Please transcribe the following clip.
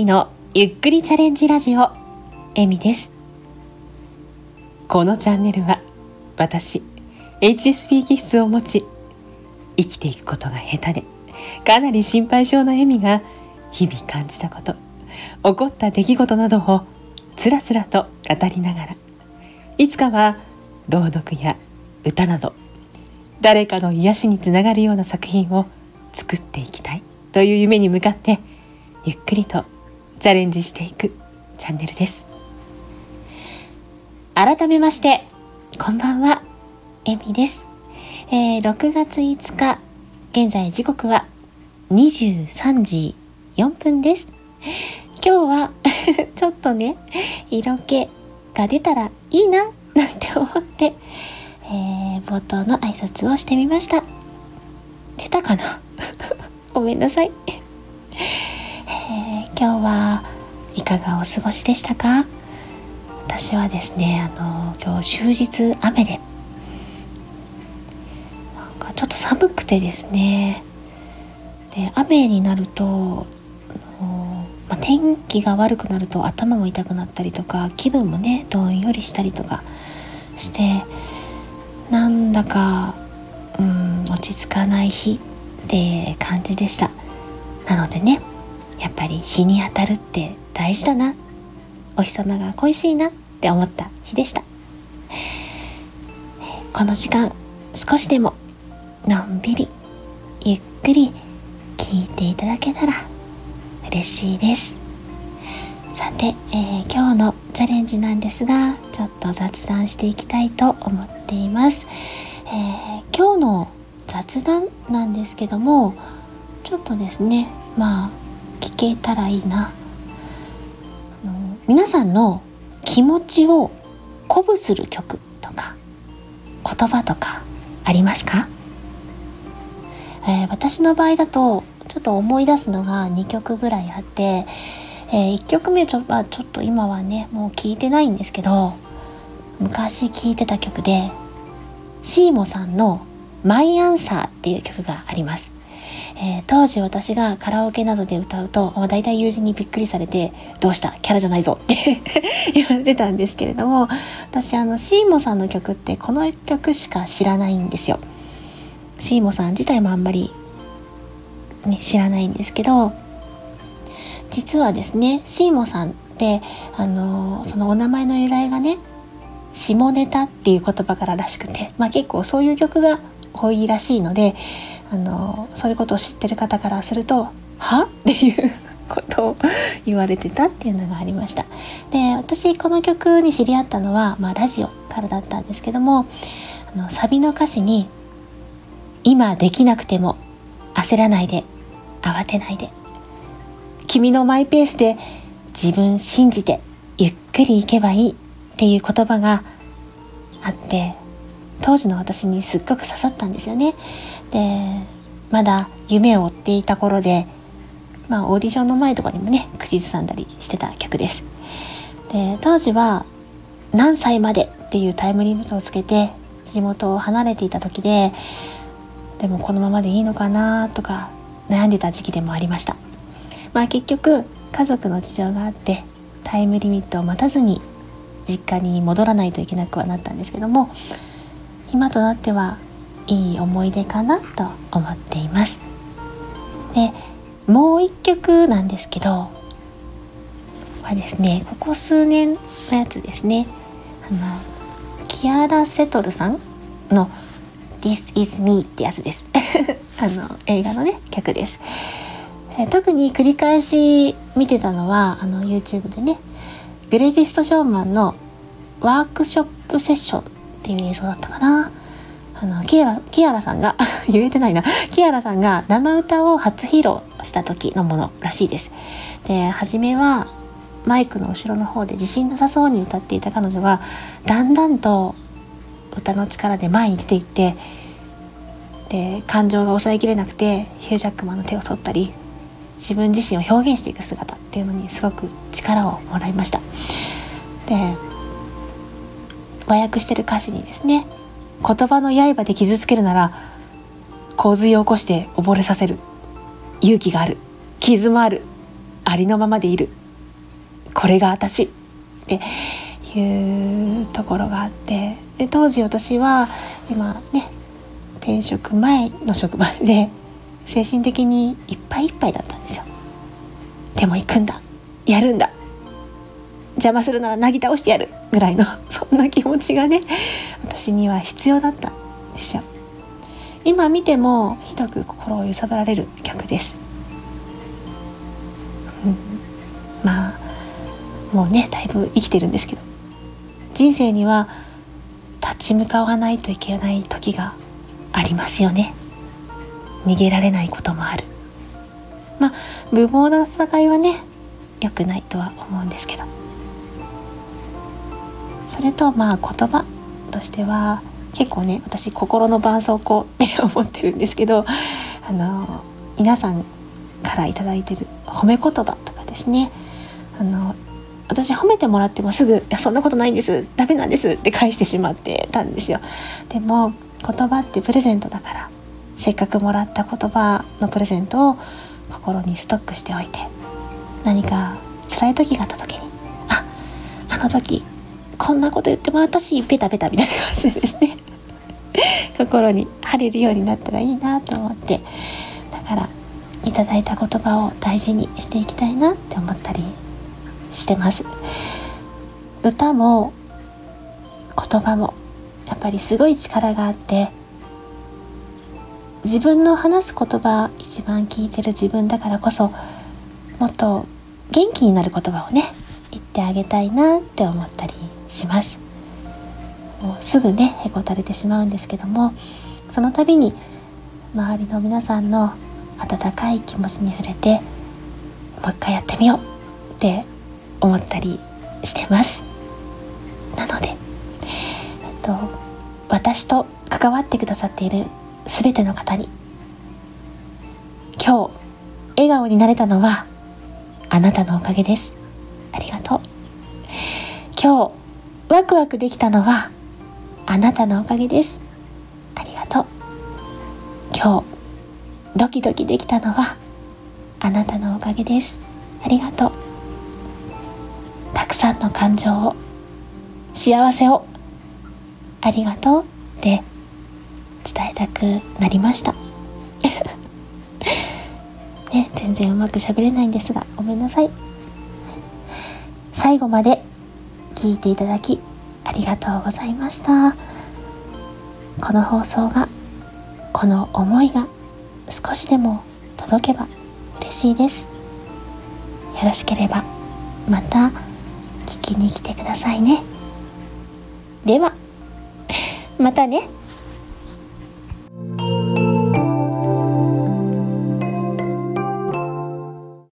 美のゆっくりチャレンジラジオえみです。このチャンネルは私 HSP 気質を持ち生きていくことが下手でかなり心配性なえみが日々感じたこと起こった出来事などをつらつらと語りながらいつかは朗読や歌など誰かの癒しにつながるような作品を作っていきたいという夢に向かってゆっくりとチャレンジしていくチャンネルです。改めましてこんばんはえみです、えー、6月5日現在時刻は23時4分です。今日は ちょっとね色気が出たらいいななんて思って、えー、冒頭の挨拶をしてみました。出たかな？ごめんなさい。今日はいかがお過ごしでしたか？私はですねあの今日終日雨で。なんかちょっと寒くてですね。で雨になるとまあ、天気が悪くなると頭も痛くなったりとか気分もねどんよりしたりとかしてなんだかうん落ち着かない日って感じでした。なのでねやっぱり日に当たるって大事だな。お日様が恋しいなって思った。日でした。この時間少しでものんびりゆっくり聞いていただけたら嬉しいです。さて、えー、今日のチャレンジなんですがちょっと雑談していきたいと思っています、えー、今日の雑談なんですけどもちょっとですねまあ聞けたらいいな皆さんの気持ちを鼓舞する曲とか言葉とかありますか、えー、私の場合だとちょっと思い出すのが2曲ぐらいあって、えー、1曲目ちょ,、まあ、ちょっと今はねもう聞いてないんですけど昔聴いてた曲でシーモさんの「マイ・アンサー」っていう曲があります。えー、当時私がカラオケなどで歌うと大体友人にびっくりされて「どうした？キャラじゃないぞ」って 言われてたんですけれども私あのシーモさんの曲ってこの曲しか知らないんですよ。シーモさん自体もあんまり、ね、知らないんですけど実はですねシーモさんってあのそのお名前の由来がね下ネタっていう言葉かららしくて、まあ、結構そういう曲が多いらしいのであのそういうことを知ってる方からすると「は?」っていうことを言われてたっていうのがありましたで私この曲に知り合ったのは、まあ、ラジオからだったんですけどもあのサビの歌詞に「今できなくても焦らないで慌てないで君のマイペースで自分信じてゆっくり行けばいい」っていう言葉があって当時の私にすっごく刺さったんですよね。でまだ夢を追っていた頃で、まあ、オーディションの前とかにもね口ずさんだりしてた曲です。で当時は何歳までっていうタイムリミットをつけて地元を離れていた時ででもこのままでいいのかなとか悩んでた時期でもありました。まあ結局家族の事情があってタイムリミットを待たずに実家に戻らないといけなくはなったんですけども今となってはいい思い出かなと思っています。でもう一曲なんですけどはですねここ数年のやつですね。あのキアラ・セトルさんの「This is me」ってやつです。あの映画のね曲です。え特に繰り返し見てたのはあの YouTube でねグレイティスト・ショーマンのワークショップセッションっていう映像だったかな。あのキアラキアラさんが 言えてないな。キアラさんが生歌を初披露した時のものらしいです。で初めはマイクの後ろの方で自信なさそうに歌っていた彼女がだんだんと歌の力で前に出ていってで感情が抑えきれなくてヒュージャックマンの手を取ったり自分自身を表現していく姿っていうのにすごく力をもらいました。で和訳してる歌詞にですね言葉の刃で傷つけるなら洪水を起こして溺れさせる。勇気がある。傷もある。ありのままでいる。これが私。っていうところがあって。で当時私は今ね転職前の職場 で精神的にいっぱいいっぱいだったんですよ。でも行くんだ。やるんだ。邪魔するならなぎ倒してやる。ぐらいの そんな気持ちがね私には必要だったんですよ。今見てもひどく心を揺さぶられる曲です、うん、まあもうねだいぶ生きてるんですけど。人生には立ち向かわないといけない時がありますよね。逃げられないこともある。まあ無謀な戦いはね良くないとは思うんですけど。それとまあ言葉としては結構ね私心の絆創膏って思ってるんですけど あの皆さんから頂いてる褒め言葉とかですね。あの私褒めてもらってもすぐ「いやそんなことないんです。ダメなんです」って返してしまってたんですよ。でも言葉ってプレゼントだからせっかくもらった言葉のプレゼントを心にストックしておいて何か辛い時があった時にああの時こんなこと言ってもらったしベタベタみたいな感じでですね。心に晴れるようになったらいいなと思って。だからいただいた言葉を大事にしていきたいなって思ったりしてます。歌も言葉もやっぱりすごい力があって自分の話す言葉一番聞いてる自分だからこそもっと元気になる言葉をね言ってあげたいなって思ったりします。もうすぐねへこたれてしまうんですけどもその度に周りの皆さんの温かい気持ちに触れてもう一回やってみようって思ったりしてます。なので、えっと、私と関わってくださっている全ての方に今日笑顔になれたのはあなたのおかげです。ありがとう。今日ワクワクできたのはあなたのおかげです。ありがとう。今日ドキドキできたのはあなたのおかげです。ありがとう。たくさんの感情を幸せをありがとうって伝えたくなりました。ね全然うまくしゃべれないんですがごめんなさい。最後まで聞いていただきありがとうございました。この放送がこの思いが少しでも届けば嬉しいです。よろしければまた聞きに来てくださいね。では またね。